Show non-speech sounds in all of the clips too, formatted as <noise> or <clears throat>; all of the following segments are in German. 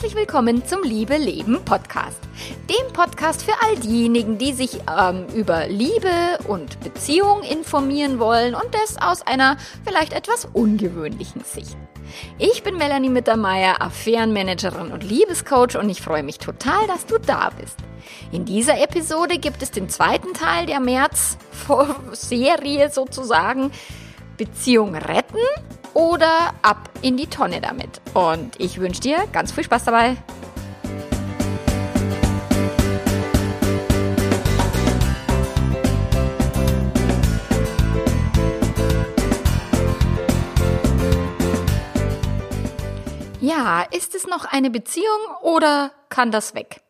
Herzlich willkommen zum Liebe Leben Podcast. Dem Podcast für all diejenigen, die sich ähm, über Liebe und Beziehung informieren wollen und das aus einer vielleicht etwas ungewöhnlichen Sicht. Ich bin Melanie Mittermeier, Affärenmanagerin und Liebescoach und ich freue mich total, dass du da bist. In dieser Episode gibt es den zweiten Teil der März-Serie sozusagen Beziehung retten oder ab in die Tonne damit. Und ich wünsche dir ganz viel Spaß dabei. Ja, ist es noch eine Beziehung oder kann das weg?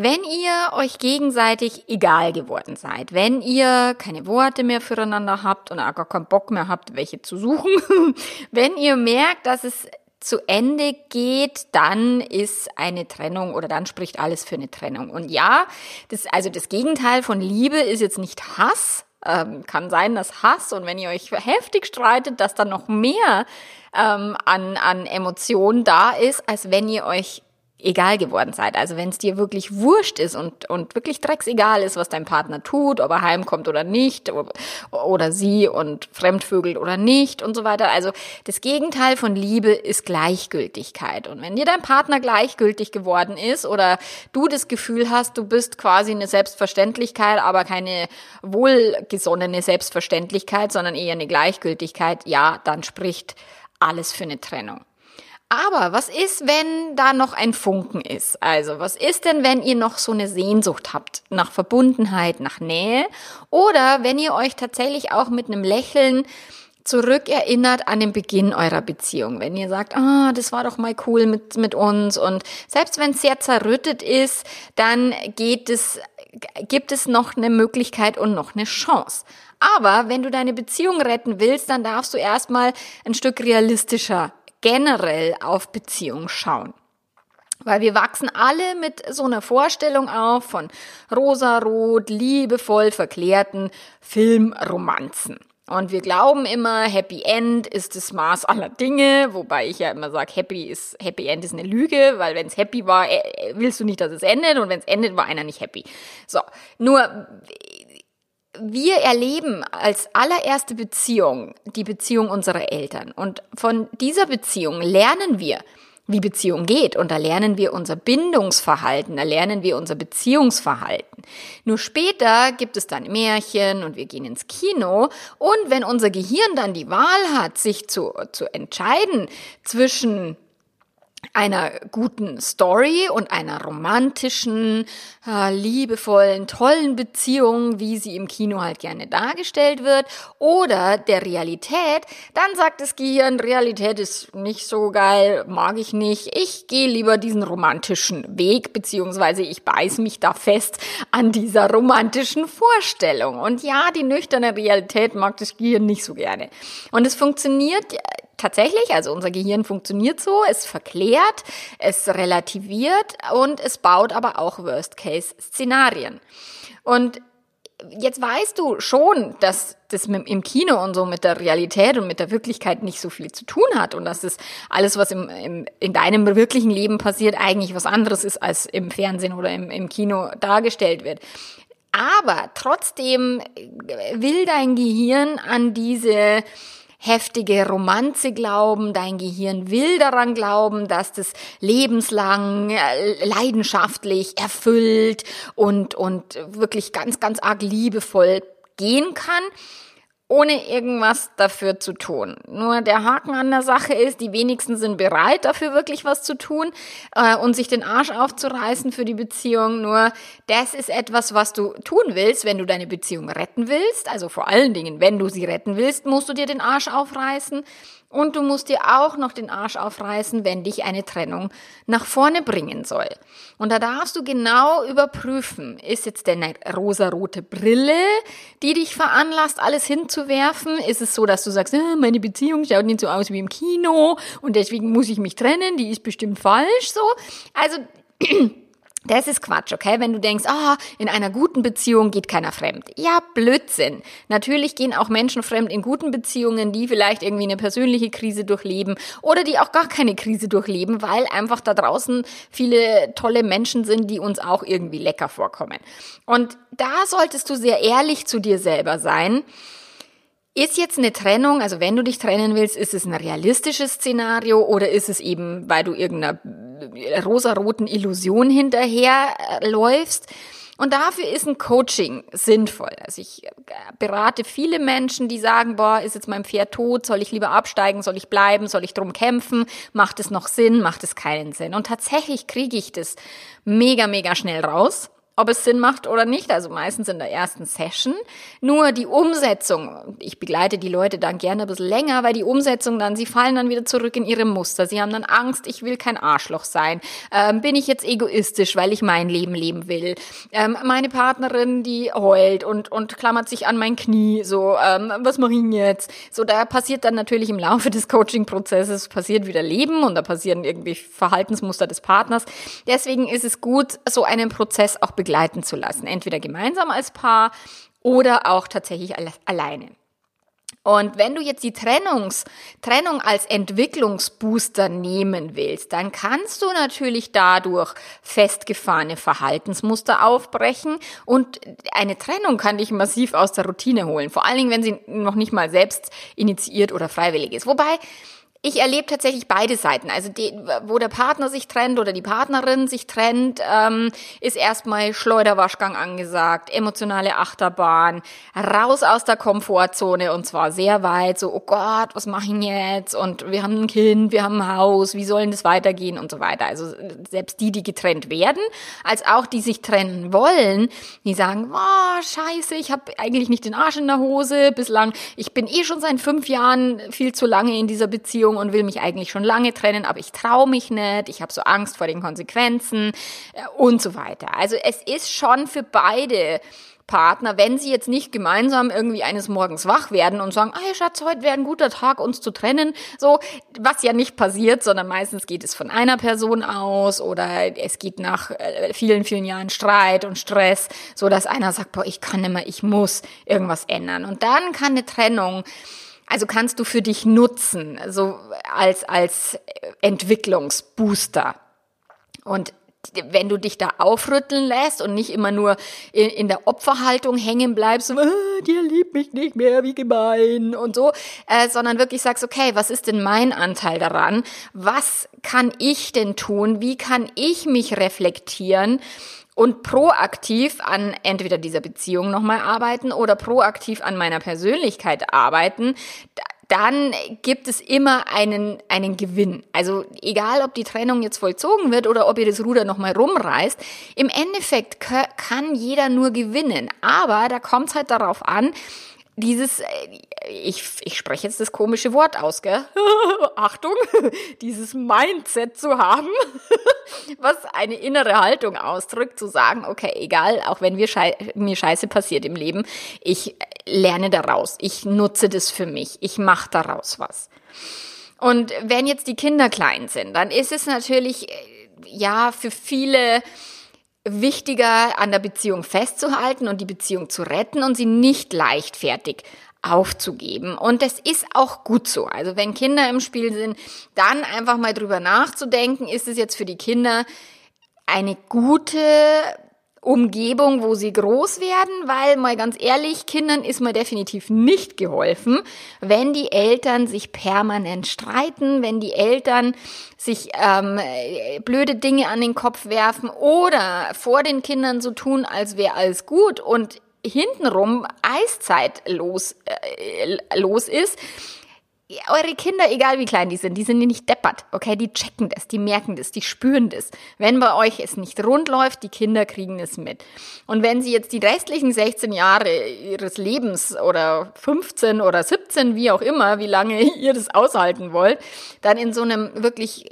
Wenn ihr euch gegenseitig egal geworden seid, wenn ihr keine Worte mehr füreinander habt und auch gar keinen Bock mehr habt, welche zu suchen, <laughs> wenn ihr merkt, dass es zu Ende geht, dann ist eine Trennung oder dann spricht alles für eine Trennung. Und ja, das, also das Gegenteil von Liebe ist jetzt nicht Hass. Ähm, kann sein, dass Hass und wenn ihr euch heftig streitet, dass dann noch mehr ähm, an, an Emotionen da ist, als wenn ihr euch egal geworden seid. Also wenn es dir wirklich wurscht ist und, und wirklich drecksegal ist, was dein Partner tut, ob er heimkommt oder nicht, oder sie und fremdvögelt oder nicht und so weiter. Also das Gegenteil von Liebe ist Gleichgültigkeit. Und wenn dir dein Partner gleichgültig geworden ist oder du das Gefühl hast, du bist quasi eine Selbstverständlichkeit, aber keine wohlgesonnene Selbstverständlichkeit, sondern eher eine Gleichgültigkeit, ja, dann spricht alles für eine Trennung. Aber was ist, wenn da noch ein Funken ist? Also, was ist denn, wenn ihr noch so eine Sehnsucht habt nach Verbundenheit, nach Nähe? Oder wenn ihr euch tatsächlich auch mit einem Lächeln zurückerinnert an den Beginn eurer Beziehung. Wenn ihr sagt, ah, oh, das war doch mal cool mit, mit uns und selbst wenn es sehr zerrüttet ist, dann geht es, gibt es noch eine Möglichkeit und noch eine Chance. Aber wenn du deine Beziehung retten willst, dann darfst du erstmal ein Stück realistischer generell auf Beziehung schauen. Weil wir wachsen alle mit so einer Vorstellung auf von rosarot, liebevoll verklärten Filmromanzen. Und wir glauben immer, Happy End ist das Maß aller Dinge, wobei ich ja immer sage, Happy ist Happy End ist eine Lüge, weil wenn es happy war, äh, willst du nicht, dass es endet und wenn es endet, war einer nicht happy. So, nur wir erleben als allererste Beziehung die Beziehung unserer Eltern. Und von dieser Beziehung lernen wir, wie Beziehung geht. Und da lernen wir unser Bindungsverhalten, da lernen wir unser Beziehungsverhalten. Nur später gibt es dann Märchen und wir gehen ins Kino. Und wenn unser Gehirn dann die Wahl hat, sich zu, zu entscheiden zwischen einer guten Story und einer romantischen, äh, liebevollen, tollen Beziehung, wie sie im Kino halt gerne dargestellt wird, oder der Realität, dann sagt das Gehirn, Realität ist nicht so geil, mag ich nicht, ich gehe lieber diesen romantischen Weg, beziehungsweise ich beiß mich da fest an dieser romantischen Vorstellung. Und ja, die nüchterne Realität mag das Gehirn nicht so gerne. Und es funktioniert tatsächlich, also unser Gehirn funktioniert so, es verklärt, es relativiert und es baut aber auch Worst-Case-Szenarien. Und jetzt weißt du schon, dass das im Kino und so mit der Realität und mit der Wirklichkeit nicht so viel zu tun hat und dass das alles, was im, im, in deinem wirklichen Leben passiert, eigentlich was anderes ist, als im Fernsehen oder im, im Kino dargestellt wird. Aber trotzdem will dein Gehirn an diese heftige Romanze glauben, dein Gehirn will daran glauben, dass das lebenslang äh, leidenschaftlich erfüllt und, und wirklich ganz, ganz arg liebevoll gehen kann ohne irgendwas dafür zu tun. Nur der Haken an der Sache ist, die wenigsten sind bereit, dafür wirklich was zu tun äh, und sich den Arsch aufzureißen für die Beziehung. Nur das ist etwas, was du tun willst, wenn du deine Beziehung retten willst. Also vor allen Dingen, wenn du sie retten willst, musst du dir den Arsch aufreißen. Und du musst dir auch noch den Arsch aufreißen, wenn dich eine Trennung nach vorne bringen soll. Und da darfst du genau überprüfen, ist jetzt denn eine rosarote Brille, die dich veranlasst, alles hinzuwerfen? Ist es so, dass du sagst, ah, meine Beziehung schaut nicht so aus wie im Kino und deswegen muss ich mich trennen, die ist bestimmt falsch so? Also <clears throat> Das ist Quatsch, okay? Wenn du denkst, ah, in einer guten Beziehung geht keiner fremd. Ja, Blödsinn. Natürlich gehen auch Menschen fremd in guten Beziehungen, die vielleicht irgendwie eine persönliche Krise durchleben oder die auch gar keine Krise durchleben, weil einfach da draußen viele tolle Menschen sind, die uns auch irgendwie lecker vorkommen. Und da solltest du sehr ehrlich zu dir selber sein ist jetzt eine Trennung, also wenn du dich trennen willst, ist es ein realistisches Szenario oder ist es eben, weil du irgendeiner rosaroten Illusion hinterher äh, läufst? Und dafür ist ein Coaching sinnvoll. Also ich berate viele Menschen, die sagen, boah, ist jetzt mein Pferd tot? Soll ich lieber absteigen? Soll ich bleiben? Soll ich drum kämpfen? Macht es noch Sinn? Macht es keinen Sinn? Und tatsächlich kriege ich das mega, mega schnell raus ob es Sinn macht oder nicht, also meistens in der ersten Session. Nur die Umsetzung, ich begleite die Leute dann gerne ein bisschen länger, weil die Umsetzung dann, sie fallen dann wieder zurück in ihre Muster. Sie haben dann Angst, ich will kein Arschloch sein. Ähm, bin ich jetzt egoistisch, weil ich mein Leben leben will? Ähm, meine Partnerin, die heult und, und klammert sich an mein Knie, so, ähm, was mache ich jetzt? So, da passiert dann natürlich im Laufe des Coaching-Prozesses, passiert wieder Leben und da passieren irgendwie Verhaltensmuster des Partners. Deswegen ist es gut, so einen Prozess auch begleiten zu lassen. Entweder gemeinsam als Paar oder auch tatsächlich alleine. Und wenn du jetzt die Trennungs, Trennung als Entwicklungsbooster nehmen willst, dann kannst du natürlich dadurch festgefahrene Verhaltensmuster aufbrechen und eine Trennung kann dich massiv aus der Routine holen. Vor allen Dingen, wenn sie noch nicht mal selbst initiiert oder freiwillig ist. Wobei, ich erlebe tatsächlich beide Seiten. Also die, wo der Partner sich trennt oder die Partnerin sich trennt, ähm, ist erstmal Schleuderwaschgang angesagt, emotionale Achterbahn, raus aus der Komfortzone und zwar sehr weit. So, oh Gott, was mache ich jetzt? Und wir haben ein Kind, wir haben ein Haus, wie sollen das weitergehen und so weiter. Also selbst die, die getrennt werden, als auch die sich trennen wollen, die sagen, oh, scheiße, ich habe eigentlich nicht den Arsch in der Hose bislang. Ich bin eh schon seit fünf Jahren viel zu lange in dieser Beziehung Beziehung und will mich eigentlich schon lange trennen, aber ich traue mich nicht, ich habe so Angst vor den Konsequenzen äh, und so weiter. Also es ist schon für beide Partner, wenn sie jetzt nicht gemeinsam irgendwie eines Morgens wach werden und sagen, hey Schatz, heute wäre ein guter Tag, uns zu trennen, so, was ja nicht passiert, sondern meistens geht es von einer Person aus oder es geht nach äh, vielen, vielen Jahren Streit und Stress, so dass einer sagt, boah, ich kann nicht mehr, ich muss irgendwas ändern. Und dann kann eine Trennung also kannst du für dich nutzen, so als, als Entwicklungsbooster. Und wenn du dich da aufrütteln lässt und nicht immer nur in, in der Opferhaltung hängen bleibst, so, ah, dir liebt mich nicht mehr, wie gemein und so, äh, sondern wirklich sagst, okay, was ist denn mein Anteil daran? Was kann ich denn tun? Wie kann ich mich reflektieren? Und proaktiv an entweder dieser Beziehung nochmal arbeiten oder proaktiv an meiner Persönlichkeit arbeiten, dann gibt es immer einen, einen Gewinn. Also egal, ob die Trennung jetzt vollzogen wird oder ob ihr das Ruder nochmal rumreißt, im Endeffekt kann jeder nur gewinnen. Aber da kommt es halt darauf an, dieses, äh, ich, ich spreche jetzt das komische Wort aus, gell? <laughs> Achtung, <laughs> dieses Mindset zu haben, <laughs> was eine innere Haltung ausdrückt, zu sagen, okay, egal, auch wenn schei mir Scheiße passiert im Leben, ich lerne daraus, ich nutze das für mich, ich mache daraus was. Und wenn jetzt die Kinder klein sind, dann ist es natürlich, äh, ja, für viele, wichtiger, an der Beziehung festzuhalten und die Beziehung zu retten und sie nicht leichtfertig aufzugeben. Und das ist auch gut so. Also wenn Kinder im Spiel sind, dann einfach mal drüber nachzudenken, ist es jetzt für die Kinder eine gute Umgebung, wo sie groß werden, weil mal ganz ehrlich, Kindern ist mal definitiv nicht geholfen, wenn die Eltern sich permanent streiten, wenn die Eltern sich ähm, blöde Dinge an den Kopf werfen oder vor den Kindern so tun, als wäre alles gut und hintenrum Eiszeit los, äh, los ist eure Kinder, egal wie klein die sind, die sind nicht deppert, okay? Die checken das, die merken das, die spüren das. Wenn bei euch es nicht rund läuft, die Kinder kriegen es mit. Und wenn sie jetzt die restlichen 16 Jahre ihres Lebens oder 15 oder 17, wie auch immer, wie lange <laughs> ihr das aushalten wollt, dann in so einem wirklich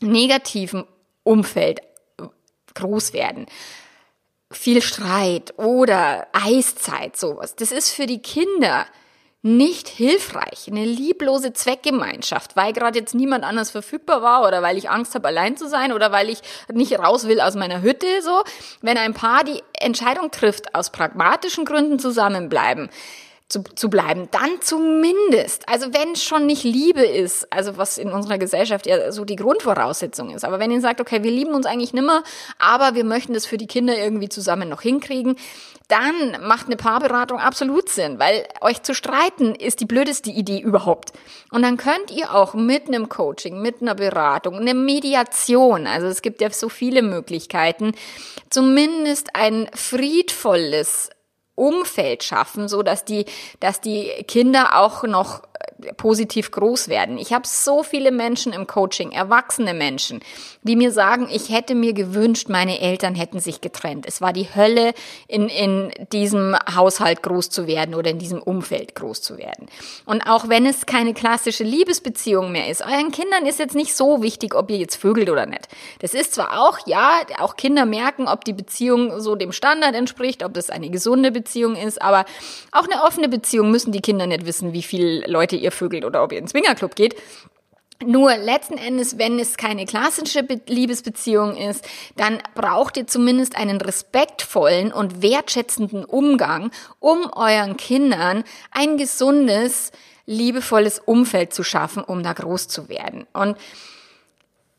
negativen Umfeld groß werden, viel Streit oder Eiszeit, sowas. Das ist für die Kinder nicht hilfreich. Eine lieblose Zweckgemeinschaft, weil gerade jetzt niemand anders verfügbar war oder weil ich Angst habe, allein zu sein oder weil ich nicht raus will aus meiner Hütte, so. Wenn ein Paar die Entscheidung trifft, aus pragmatischen Gründen zusammenbleiben, zu, zu bleiben, dann zumindest, also wenn schon nicht Liebe ist, also was in unserer Gesellschaft ja so die Grundvoraussetzung ist, aber wenn ihr sagt, okay, wir lieben uns eigentlich nimmer, aber wir möchten das für die Kinder irgendwie zusammen noch hinkriegen, dann macht eine Paarberatung absolut Sinn, weil euch zu streiten ist die blödeste Idee überhaupt. Und dann könnt ihr auch mit einem Coaching, mit einer Beratung, einer Mediation, also es gibt ja so viele Möglichkeiten, zumindest ein friedvolles Umfeld schaffen, so dass die, dass die Kinder auch noch positiv groß werden. Ich habe so viele Menschen im Coaching, erwachsene Menschen, die mir sagen, ich hätte mir gewünscht, meine Eltern hätten sich getrennt. Es war die Hölle, in, in diesem Haushalt groß zu werden oder in diesem Umfeld groß zu werden. Und auch wenn es keine klassische Liebesbeziehung mehr ist, euren Kindern ist jetzt nicht so wichtig, ob ihr jetzt vögelt oder nicht. Das ist zwar auch, ja, auch Kinder merken, ob die Beziehung so dem Standard entspricht, ob das eine gesunde Beziehung ist, aber auch eine offene Beziehung müssen die Kinder nicht wissen, wie viele Leute ihr vögelt oder ob ihr in den Swingerclub geht. Nur letzten Endes, wenn es keine klassische Liebesbeziehung ist, dann braucht ihr zumindest einen respektvollen und wertschätzenden Umgang, um euren Kindern ein gesundes, liebevolles Umfeld zu schaffen, um da groß zu werden. Und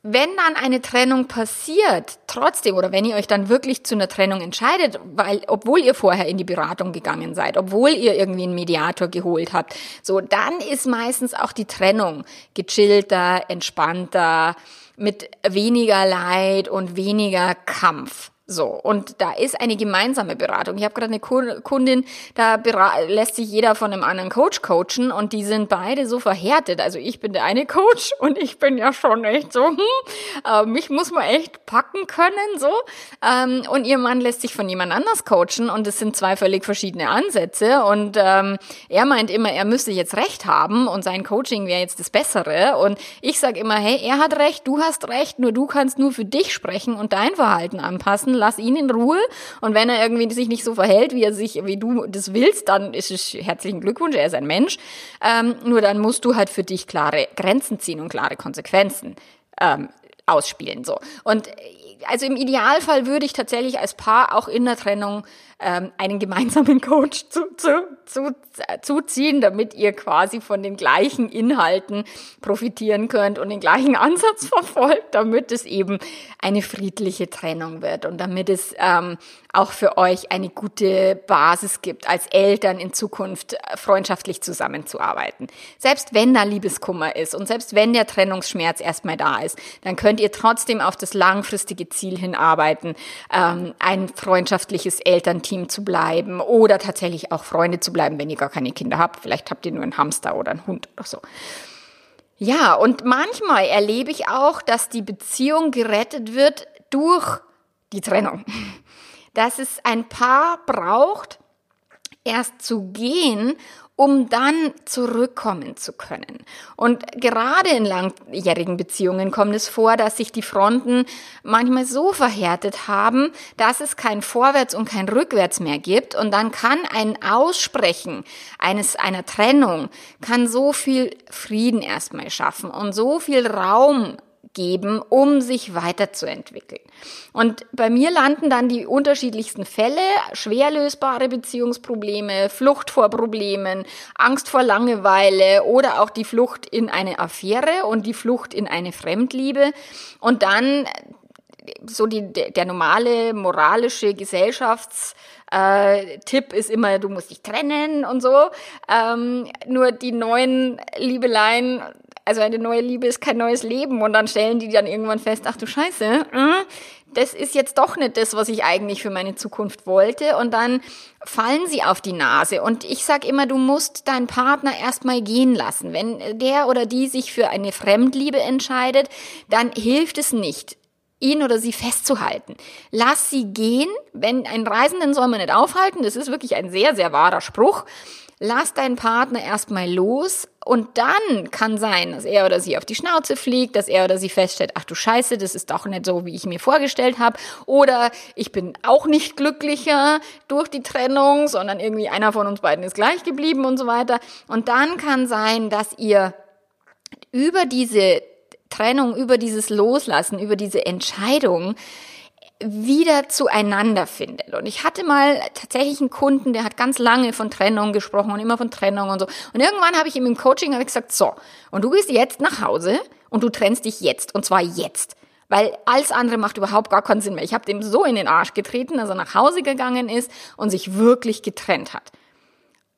wenn dann eine Trennung passiert, trotzdem, oder wenn ihr euch dann wirklich zu einer Trennung entscheidet, weil, obwohl ihr vorher in die Beratung gegangen seid, obwohl ihr irgendwie einen Mediator geholt habt, so, dann ist meistens auch die Trennung gechillter, entspannter, mit weniger Leid und weniger Kampf. So, und da ist eine gemeinsame Beratung. Ich habe gerade eine Kundin, da lässt sich jeder von einem anderen Coach coachen und die sind beide so verhärtet. Also ich bin der eine Coach <laughs> und ich bin ja schon echt so, hm, äh, mich muss man echt packen können, so. Ähm, und ihr Mann lässt sich von jemand anders coachen und es sind zwei völlig verschiedene Ansätze und ähm, er meint immer, er müsste jetzt recht haben und sein Coaching wäre jetzt das Bessere und ich sage immer, hey, er hat recht, du hast recht, nur du kannst nur für dich sprechen und dein Verhalten anpassen lass ihn in Ruhe. Und wenn er irgendwie sich nicht so verhält, wie er sich, wie du das willst, dann ist es herzlichen Glückwunsch, er ist ein Mensch. Ähm, nur dann musst du halt für dich klare Grenzen ziehen und klare Konsequenzen ähm, ausspielen. So. Und also im Idealfall würde ich tatsächlich als Paar auch in der Trennung ähm, einen gemeinsamen Coach zu, zu, zu, zuziehen, damit ihr quasi von den gleichen Inhalten profitieren könnt und den gleichen Ansatz <laughs> verfolgt, damit es eben eine friedliche Trennung wird und damit es ähm, auch für euch eine gute Basis gibt, als Eltern in Zukunft freundschaftlich zusammenzuarbeiten. Selbst wenn da Liebeskummer ist und selbst wenn der Trennungsschmerz erstmal da ist, dann könnt ihr trotzdem auf das langfristige Ziel hinarbeiten, ähm, ein freundschaftliches Elternteam Team zu bleiben oder tatsächlich auch Freunde zu bleiben, wenn ihr gar keine Kinder habt. Vielleicht habt ihr nur einen Hamster oder einen Hund oder so. Ja, und manchmal erlebe ich auch, dass die Beziehung gerettet wird durch die Trennung. Dass es ein Paar braucht, erst zu gehen, um dann zurückkommen zu können. Und gerade in langjährigen Beziehungen kommt es vor, dass sich die Fronten manchmal so verhärtet haben, dass es kein Vorwärts und kein Rückwärts mehr gibt. Und dann kann ein Aussprechen eines, einer Trennung, kann so viel Frieden erstmal schaffen und so viel Raum geben, um sich weiterzuentwickeln. Und bei mir landen dann die unterschiedlichsten Fälle, schwer lösbare Beziehungsprobleme, Flucht vor Problemen, Angst vor Langeweile oder auch die Flucht in eine Affäre und die Flucht in eine Fremdliebe. Und dann so die, der normale moralische Gesellschafts äh, Tipp ist immer, du musst dich trennen und so. Ähm, nur die neuen Liebeleien also eine neue Liebe ist kein neues Leben und dann stellen die dann irgendwann fest, ach du Scheiße, äh, das ist jetzt doch nicht das, was ich eigentlich für meine Zukunft wollte und dann fallen sie auf die Nase und ich sag immer, du musst deinen Partner erstmal gehen lassen. Wenn der oder die sich für eine Fremdliebe entscheidet, dann hilft es nicht ihn oder sie festzuhalten. Lass sie gehen. Wenn ein Reisenden soll man nicht aufhalten. Das ist wirklich ein sehr, sehr wahrer Spruch. Lass deinen Partner erstmal los Und dann kann sein, dass er oder sie auf die Schnauze fliegt, dass er oder sie feststellt, ach du Scheiße, das ist doch nicht so, wie ich mir vorgestellt habe. Oder ich bin auch nicht glücklicher durch die Trennung, sondern irgendwie einer von uns beiden ist gleich geblieben und so weiter. Und dann kann sein, dass ihr über diese Trennung, über dieses Loslassen, über diese Entscheidung wieder zueinander findet. Und ich hatte mal tatsächlich einen Kunden, der hat ganz lange von Trennung gesprochen und immer von Trennung und so. Und irgendwann habe ich ihm im Coaching gesagt, so, und du gehst jetzt nach Hause und du trennst dich jetzt, und zwar jetzt. Weil alles andere macht überhaupt gar keinen Sinn mehr. Ich habe dem so in den Arsch getreten, dass er nach Hause gegangen ist und sich wirklich getrennt hat.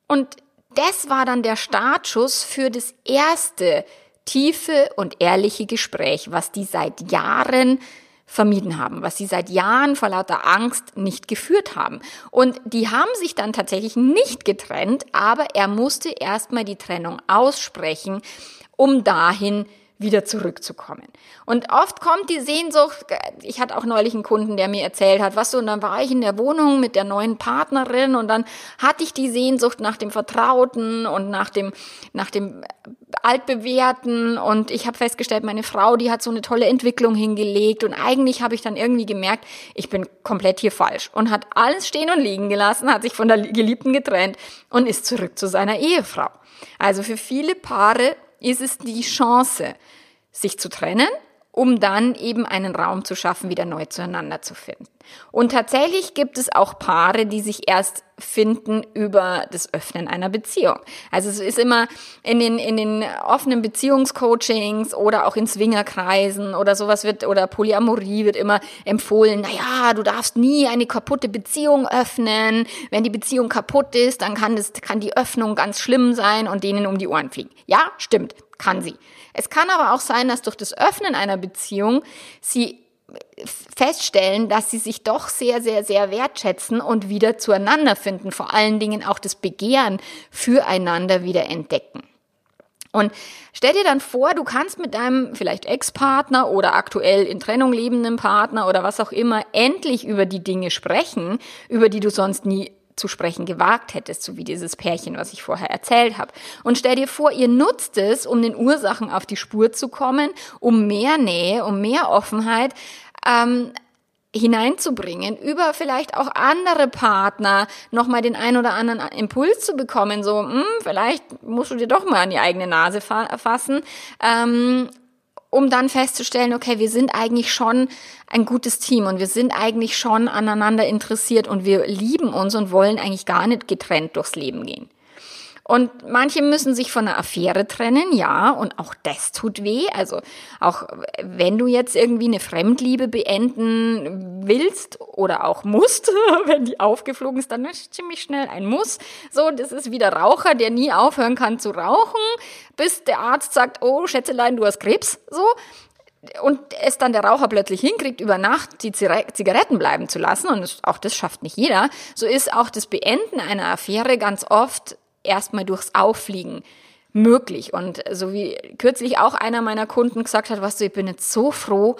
Und das war dann der Startschuss für das erste tiefe und ehrliche Gespräch, was die seit Jahren vermieden haben, was sie seit Jahren vor lauter Angst nicht geführt haben. Und die haben sich dann tatsächlich nicht getrennt, aber er musste erstmal die Trennung aussprechen, um dahin wieder zurückzukommen. Und oft kommt die Sehnsucht, ich hatte auch neulich einen Kunden, der mir erzählt hat, was so, und dann war ich in der Wohnung mit der neuen Partnerin und dann hatte ich die Sehnsucht nach dem Vertrauten und nach dem, nach dem altbewährten und ich habe festgestellt, meine Frau, die hat so eine tolle Entwicklung hingelegt und eigentlich habe ich dann irgendwie gemerkt, ich bin komplett hier falsch und hat alles stehen und liegen gelassen, hat sich von der Geliebten getrennt und ist zurück zu seiner Ehefrau. Also für viele Paare ist es die Chance, sich zu trennen, um dann eben einen Raum zu schaffen, wieder neu zueinander zu finden. Und tatsächlich gibt es auch Paare, die sich erst finden über das Öffnen einer Beziehung. Also es ist immer in den, in den offenen Beziehungscoachings oder auch in Swingerkreisen oder sowas wird, oder Polyamorie wird immer empfohlen, naja, du darfst nie eine kaputte Beziehung öffnen. Wenn die Beziehung kaputt ist, dann kann das, kann die Öffnung ganz schlimm sein und denen um die Ohren fliegen. Ja, stimmt, kann sie. Es kann aber auch sein, dass durch das Öffnen einer Beziehung sie feststellen, dass sie sich doch sehr, sehr, sehr wertschätzen und wieder zueinander finden, vor allen Dingen auch das Begehren füreinander wieder entdecken. Und stell dir dann vor, du kannst mit deinem vielleicht Ex-Partner oder aktuell in Trennung lebenden Partner oder was auch immer endlich über die Dinge sprechen, über die du sonst nie zu sprechen gewagt hättest, so wie dieses Pärchen, was ich vorher erzählt habe. Und stell dir vor, ihr nutzt es, um den Ursachen auf die Spur zu kommen, um mehr Nähe, um mehr Offenheit ähm, hineinzubringen, über vielleicht auch andere Partner nochmal den ein oder anderen Impuls zu bekommen, so, hm, vielleicht musst du dir doch mal an die eigene Nase fa fassen. Ähm, um dann festzustellen, okay, wir sind eigentlich schon ein gutes Team und wir sind eigentlich schon aneinander interessiert und wir lieben uns und wollen eigentlich gar nicht getrennt durchs Leben gehen. Und manche müssen sich von einer Affäre trennen, ja, und auch das tut weh. Also auch wenn du jetzt irgendwie eine Fremdliebe beenden willst oder auch musst, <laughs> wenn die aufgeflogen ist, dann ist ziemlich schnell ein Muss. So, das ist wie der Raucher, der nie aufhören kann zu rauchen, bis der Arzt sagt, oh Schätzelein, du hast Krebs, so und es dann der Raucher plötzlich hinkriegt, über Nacht die Zigaretten bleiben zu lassen, und auch das schafft nicht jeder, so ist auch das Beenden einer Affäre ganz oft erstmal durchs Auffliegen möglich. Und so wie kürzlich auch einer meiner Kunden gesagt hat, was du, ich bin jetzt so froh,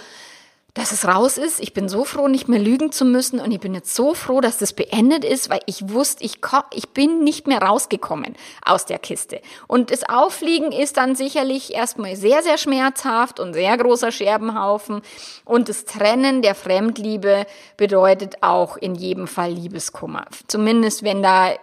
dass es raus ist. Ich bin so froh, nicht mehr lügen zu müssen und ich bin jetzt so froh, dass das beendet ist, weil ich wusste, ich, ich bin nicht mehr rausgekommen aus der Kiste. Und das Auffliegen ist dann sicherlich erstmal sehr, sehr schmerzhaft und sehr großer Scherbenhaufen. Und das Trennen der Fremdliebe bedeutet auch in jedem Fall Liebeskummer. Zumindest wenn da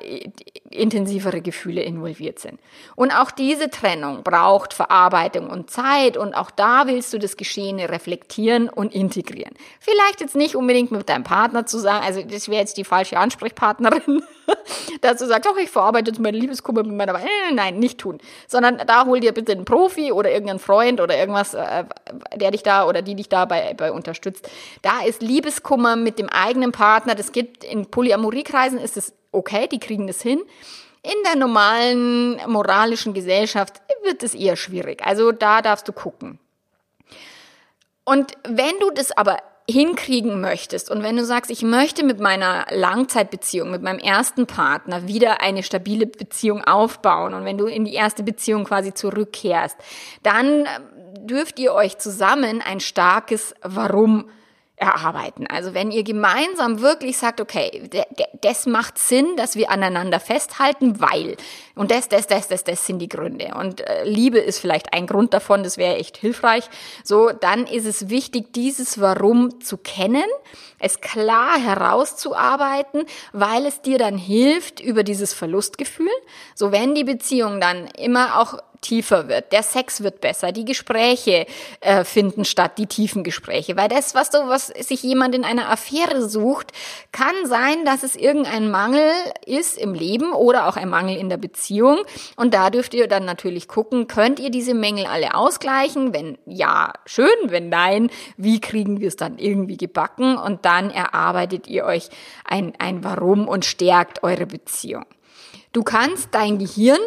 intensivere Gefühle involviert sind. Und auch diese Trennung braucht Verarbeitung und Zeit und auch da willst du das Geschehene reflektieren und integrieren. Vielleicht jetzt nicht unbedingt mit deinem Partner zu sagen, also das wäre jetzt die falsche Ansprechpartnerin, <laughs> dass du sagst, doch, ich verarbeite jetzt meine Liebeskummer mit meiner, äh, nein, nicht tun, sondern da hol dir bitte einen Profi oder irgendeinen Freund oder irgendwas, äh, der dich da oder die dich dabei bei unterstützt. Da ist Liebeskummer mit dem eigenen Partner, das gibt in Polyamoriekreisen ist es okay, die kriegen das hin. In der normalen moralischen Gesellschaft wird es eher schwierig. Also da darfst du gucken. Und wenn du das aber hinkriegen möchtest und wenn du sagst, ich möchte mit meiner Langzeitbeziehung, mit meinem ersten Partner wieder eine stabile Beziehung aufbauen und wenn du in die erste Beziehung quasi zurückkehrst, dann dürft ihr euch zusammen ein starkes Warum erarbeiten. Also wenn ihr gemeinsam wirklich sagt, okay, das macht Sinn, dass wir aneinander festhalten, weil und das, das, das, das, das sind die Gründe. Und äh, Liebe ist vielleicht ein Grund davon, das wäre echt hilfreich. So, dann ist es wichtig, dieses Warum zu kennen, es klar herauszuarbeiten, weil es dir dann hilft über dieses Verlustgefühl. So, wenn die Beziehung dann immer auch tiefer wird, der Sex wird besser, die Gespräche äh, finden statt, die tiefen Gespräche. Weil das, was du, was sich jemand in einer Affäre sucht, kann sein, dass es irgendein Mangel ist im Leben oder auch ein Mangel in der Beziehung. Und da dürft ihr dann natürlich gucken, könnt ihr diese Mängel alle ausgleichen? Wenn ja, schön, wenn nein, wie kriegen wir es dann irgendwie gebacken? Und dann erarbeitet ihr euch ein, ein Warum und stärkt eure Beziehung. Du kannst dein Gehirn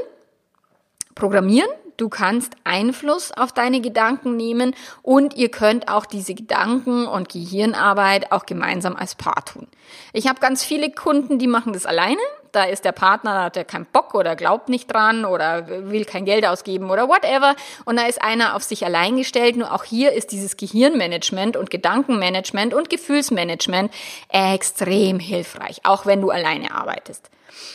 programmieren. Du kannst Einfluss auf deine Gedanken nehmen und ihr könnt auch diese Gedanken und Gehirnarbeit auch gemeinsam als Paar tun. Ich habe ganz viele Kunden, die machen das alleine. Da ist der Partner, da hat er keinen Bock oder glaubt nicht dran oder will kein Geld ausgeben oder whatever. Und da ist einer auf sich allein gestellt. Nur auch hier ist dieses Gehirnmanagement und Gedankenmanagement und Gefühlsmanagement extrem hilfreich, auch wenn du alleine arbeitest.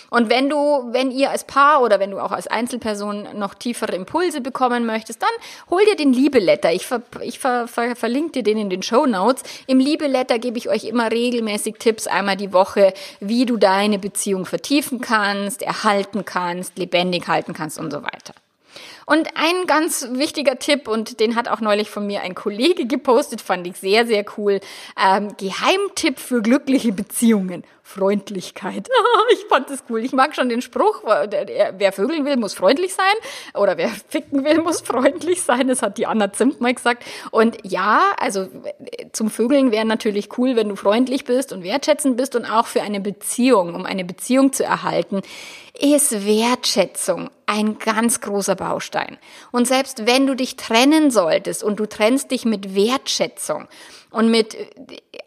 Und wenn du, wenn ihr als Paar oder wenn du auch als Einzelperson noch tiefere Impulse bekommen möchtest, dann hol dir den Liebeletter. Ich, ver, ich ver, ver, verlinke dir den in den Show Notes. Im Liebeletter gebe ich euch immer regelmäßig Tipps einmal die Woche, wie du deine Beziehung vertiefen kannst, erhalten kannst, lebendig halten kannst und so weiter. Und ein ganz wichtiger Tipp, und den hat auch neulich von mir ein Kollege gepostet, fand ich sehr, sehr cool. Ähm, Geheimtipp für glückliche Beziehungen. Freundlichkeit. <laughs> ich fand das cool. Ich mag schon den Spruch, wer vögeln will, muss freundlich sein. Oder wer <laughs> ficken will, muss freundlich sein. Das hat die Anna Zimt mal gesagt. Und ja, also zum Vögeln wäre natürlich cool, wenn du freundlich bist und wertschätzend bist und auch für eine Beziehung, um eine Beziehung zu erhalten, ist Wertschätzung ein ganz großer Baustein. Und selbst wenn du dich trennen solltest und du trennst dich mit Wertschätzung, und mit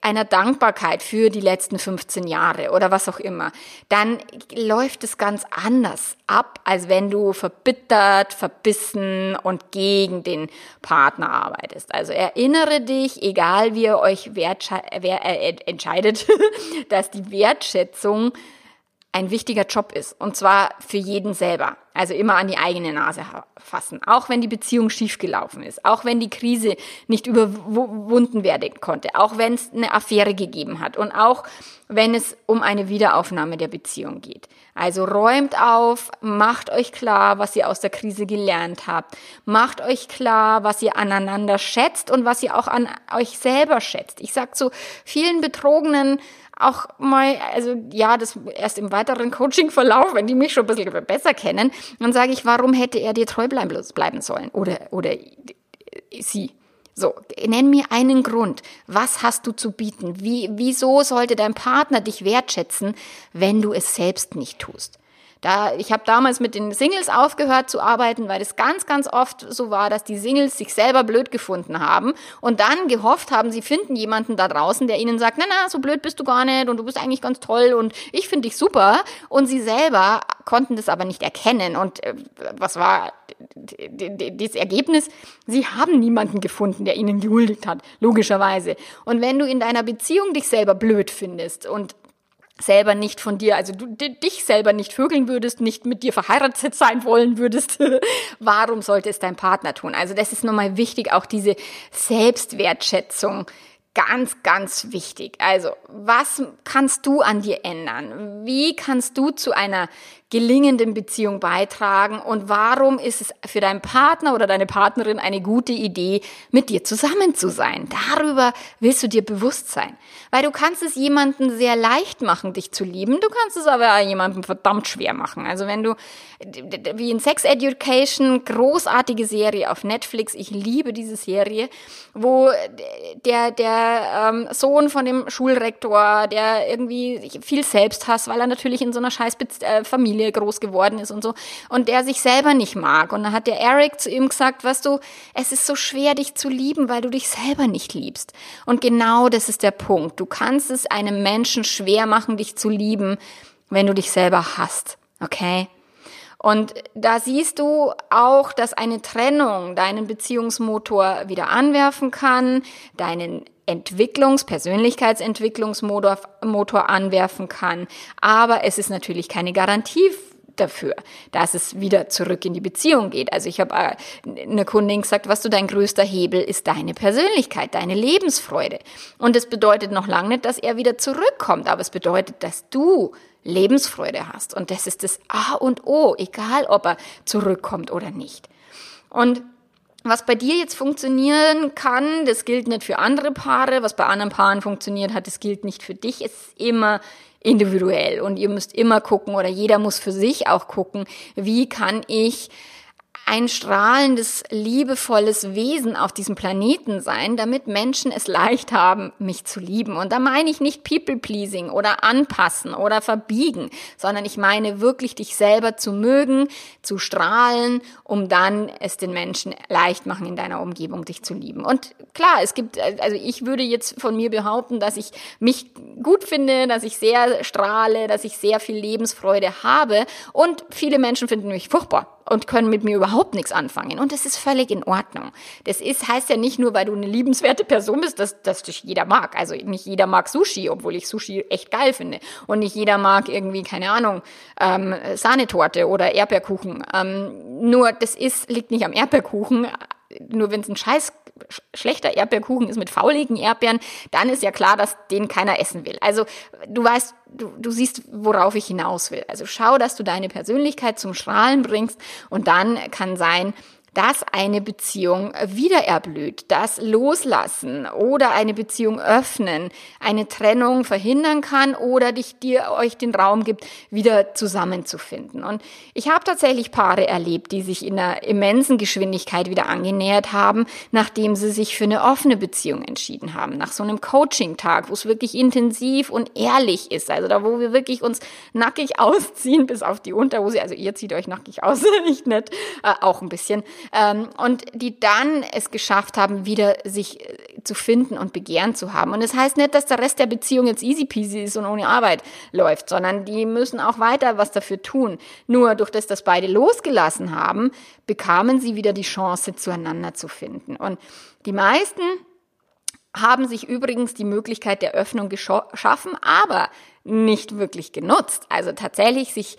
einer Dankbarkeit für die letzten 15 Jahre oder was auch immer, dann läuft es ganz anders ab, als wenn du verbittert, verbissen und gegen den Partner arbeitest. Also erinnere dich, egal wie ihr euch äh, entscheidet, <laughs> dass die Wertschätzung ein wichtiger Job ist. Und zwar für jeden selber. Also immer an die eigene Nase fassen. Auch wenn die Beziehung schiefgelaufen ist. Auch wenn die Krise nicht überwunden werden konnte. Auch wenn es eine Affäre gegeben hat. Und auch wenn es um eine Wiederaufnahme der Beziehung geht. Also räumt auf, macht euch klar, was ihr aus der Krise gelernt habt. Macht euch klar, was ihr aneinander schätzt und was ihr auch an euch selber schätzt. Ich sag zu vielen Betrogenen, auch mal, also ja, das erst im weiteren Coaching-Verlauf, wenn die mich schon ein bisschen besser kennen, dann sage ich, warum hätte er dir treu bleiben sollen? Oder, oder sie. So, nenn mir einen Grund. Was hast du zu bieten? Wie, wieso sollte dein Partner dich wertschätzen, wenn du es selbst nicht tust? Da, ich habe damals mit den Singles aufgehört zu arbeiten, weil es ganz, ganz oft so war, dass die Singles sich selber blöd gefunden haben und dann gehofft haben, sie finden jemanden da draußen, der ihnen sagt, na, na, so blöd bist du gar nicht und du bist eigentlich ganz toll und ich finde dich super. Und sie selber konnten das aber nicht erkennen. Und äh, was war das Ergebnis? Sie haben niemanden gefunden, der ihnen gehuldigt hat, logischerweise. Und wenn du in deiner Beziehung dich selber blöd findest und selber nicht von dir, also du dich selber nicht vögeln würdest, nicht mit dir verheiratet sein wollen würdest, <laughs> warum sollte es dein Partner tun? Also das ist nochmal wichtig, auch diese Selbstwertschätzung ganz, ganz wichtig. Also, was kannst du an dir ändern? Wie kannst du zu einer gelingenden Beziehung beitragen und warum ist es für deinen Partner oder deine Partnerin eine gute Idee, mit dir zusammen zu sein. Darüber willst du dir bewusst sein, weil du kannst es jemandem sehr leicht machen, dich zu lieben, du kannst es aber jemandem verdammt schwer machen. Also wenn du, wie in Sex Education, großartige Serie auf Netflix, ich liebe diese Serie, wo der, der ähm, Sohn von dem Schulrektor, der irgendwie viel Selbsthass, weil er natürlich in so einer scheiß äh, Familie Familie groß geworden ist und so, und der sich selber nicht mag. Und dann hat der Eric zu ihm gesagt, weißt du, es ist so schwer, dich zu lieben, weil du dich selber nicht liebst. Und genau das ist der Punkt. Du kannst es einem Menschen schwer machen, dich zu lieben, wenn du dich selber hast. Okay? Und da siehst du auch, dass eine Trennung deinen Beziehungsmotor wieder anwerfen kann, deinen Entwicklungs-, Persönlichkeitsentwicklungsmotor Motor anwerfen kann. Aber es ist natürlich keine Garantie dafür, dass es wieder zurück in die Beziehung geht. Also ich habe äh, eine Kundin gesagt, was du dein größter Hebel ist deine Persönlichkeit, deine Lebensfreude. Und es bedeutet noch lange nicht, dass er wieder zurückkommt, aber es bedeutet, dass du Lebensfreude hast. Und das ist das A und O, egal ob er zurückkommt oder nicht. Und was bei dir jetzt funktionieren kann, das gilt nicht für andere Paare. Was bei anderen Paaren funktioniert hat, das gilt nicht für dich. Es ist immer individuell und ihr müsst immer gucken oder jeder muss für sich auch gucken, wie kann ich ein strahlendes, liebevolles Wesen auf diesem Planeten sein, damit Menschen es leicht haben, mich zu lieben. Und da meine ich nicht People-Pleasing oder anpassen oder verbiegen, sondern ich meine wirklich dich selber zu mögen, zu strahlen, um dann es den Menschen leicht machen in deiner Umgebung, dich zu lieben. Und klar, es gibt, also ich würde jetzt von mir behaupten, dass ich mich gut finde, dass ich sehr strahle, dass ich sehr viel Lebensfreude habe und viele Menschen finden mich furchtbar und können mit mir überhaupt nichts anfangen. Und das ist völlig in Ordnung. Das ist, heißt ja nicht nur, weil du eine liebenswerte Person bist, dass, dass dich jeder mag. Also nicht jeder mag Sushi, obwohl ich Sushi echt geil finde. Und nicht jeder mag irgendwie, keine Ahnung, ähm, Sahnetorte oder Erdbeerkuchen. Ähm, nur das ist, liegt nicht am Erdbeerkuchen. Nur wenn es ein scheiß schlechter Erdbeerkuchen ist mit fauligen Erdbeeren, dann ist ja klar, dass den keiner essen will. Also du weißt, du, du siehst, worauf ich hinaus will. Also schau, dass du deine Persönlichkeit zum Strahlen bringst und dann kann sein, dass eine Beziehung wieder erblüht, das Loslassen oder eine Beziehung öffnen, eine Trennung verhindern kann oder dich dir euch den Raum gibt, wieder zusammenzufinden. Und ich habe tatsächlich Paare erlebt, die sich in einer immensen Geschwindigkeit wieder angenähert haben, nachdem sie sich für eine offene Beziehung entschieden haben, nach so einem Coaching-Tag, wo es wirklich intensiv und ehrlich ist, also da, wo wir wirklich uns nackig <laughs> ausziehen bis auf die Unterhose, also ihr zieht euch nackig aus, <laughs> nicht nett, äh, auch ein bisschen, ähm, und die dann es geschafft haben, wieder sich äh, zu finden und Begehren zu haben. Und es das heißt nicht, dass der Rest der Beziehung jetzt easy peasy ist und ohne Arbeit läuft, sondern die müssen auch weiter was dafür tun. Nur durch das, dass beide losgelassen haben, bekamen sie wieder die Chance, zueinander zu finden. Und die meisten haben sich übrigens die Möglichkeit der Öffnung geschaffen, aber nicht wirklich genutzt. Also tatsächlich sich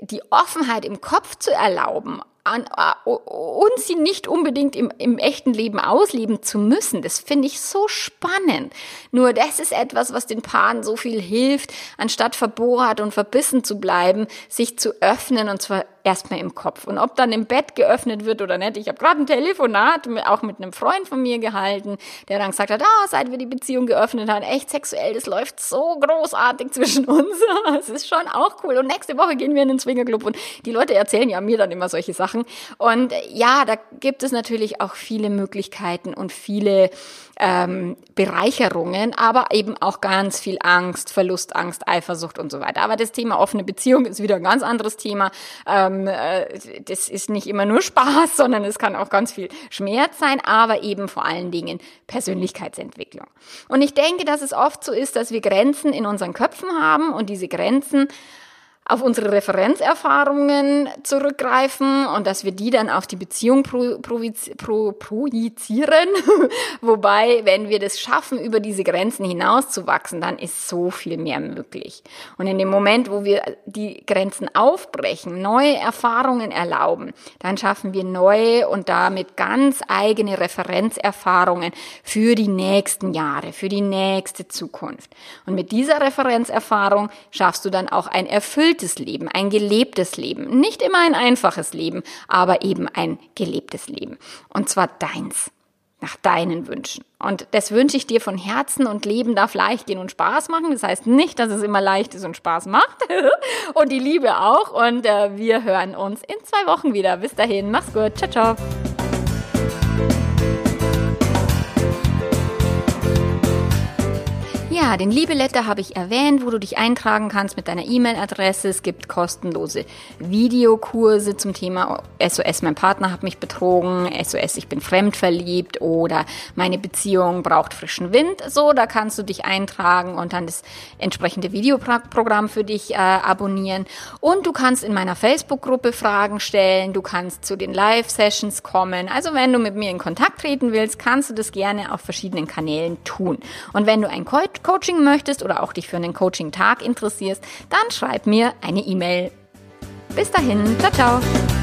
die Offenheit im Kopf zu erlauben, an, und sie nicht unbedingt im, im echten Leben ausleben zu müssen. Das finde ich so spannend. Nur das ist etwas, was den Paaren so viel hilft, anstatt verbohrt und verbissen zu bleiben, sich zu öffnen und zwar erstmal im Kopf. Und ob dann im Bett geöffnet wird oder nicht, ich habe gerade ein Telefonat auch mit einem Freund von mir gehalten, der dann gesagt hat, ah, seit wir die Beziehung geöffnet haben, echt sexuell, das läuft so großartig zwischen uns. <laughs> Es ist schon auch cool. Und nächste Woche gehen wir in den Swingerclub und die Leute erzählen ja mir dann immer solche Sachen. Und ja, da gibt es natürlich auch viele Möglichkeiten und viele ähm, Bereicherungen, aber eben auch ganz viel Angst, Verlustangst, Eifersucht und so weiter. Aber das Thema offene Beziehung ist wieder ein ganz anderes Thema. Ähm, äh, das ist nicht immer nur Spaß, <laughs> sondern es kann auch ganz viel Schmerz sein, aber eben vor allen Dingen Persönlichkeitsentwicklung. Und ich denke, dass es oft so ist, dass wir Grenzen in unseren Köpfen haben und diese Grenzen auf unsere Referenzerfahrungen zurückgreifen und dass wir die dann auf die Beziehung pro, pro, pro, projizieren. <laughs> Wobei, wenn wir das schaffen, über diese Grenzen hinauszuwachsen, dann ist so viel mehr möglich. Und in dem Moment, wo wir die Grenzen aufbrechen, neue Erfahrungen erlauben, dann schaffen wir neue und damit ganz eigene Referenzerfahrungen für die nächsten Jahre, für die nächste Zukunft. Und mit dieser Referenzerfahrung schaffst du dann auch ein erfülltes erfülltes Leben, ein gelebtes Leben. Nicht immer ein einfaches Leben, aber eben ein gelebtes Leben. Und zwar deins nach deinen Wünschen. Und das wünsche ich dir von Herzen und Leben darf leicht gehen und Spaß machen. Das heißt nicht, dass es immer leicht ist und Spaß macht. <laughs> und die Liebe auch. Und äh, wir hören uns in zwei Wochen wieder. Bis dahin, mach's gut. Ciao, ciao. Ja, den Liebeletter habe ich erwähnt, wo du dich eintragen kannst mit deiner E-Mail-Adresse. Es gibt kostenlose Videokurse zum Thema SOS, mein Partner hat mich betrogen, SOS, ich bin fremdverliebt oder meine Beziehung braucht frischen Wind. So, da kannst du dich eintragen und dann das entsprechende Videoprogramm für dich äh, abonnieren. Und du kannst in meiner Facebook-Gruppe Fragen stellen, du kannst zu den Live-Sessions kommen. Also wenn du mit mir in Kontakt treten willst, kannst du das gerne auf verschiedenen Kanälen tun. Und wenn du ein Coaching möchtest oder auch dich für einen Coaching-Tag interessierst, dann schreib mir eine E-Mail. Bis dahin, ciao, ciao.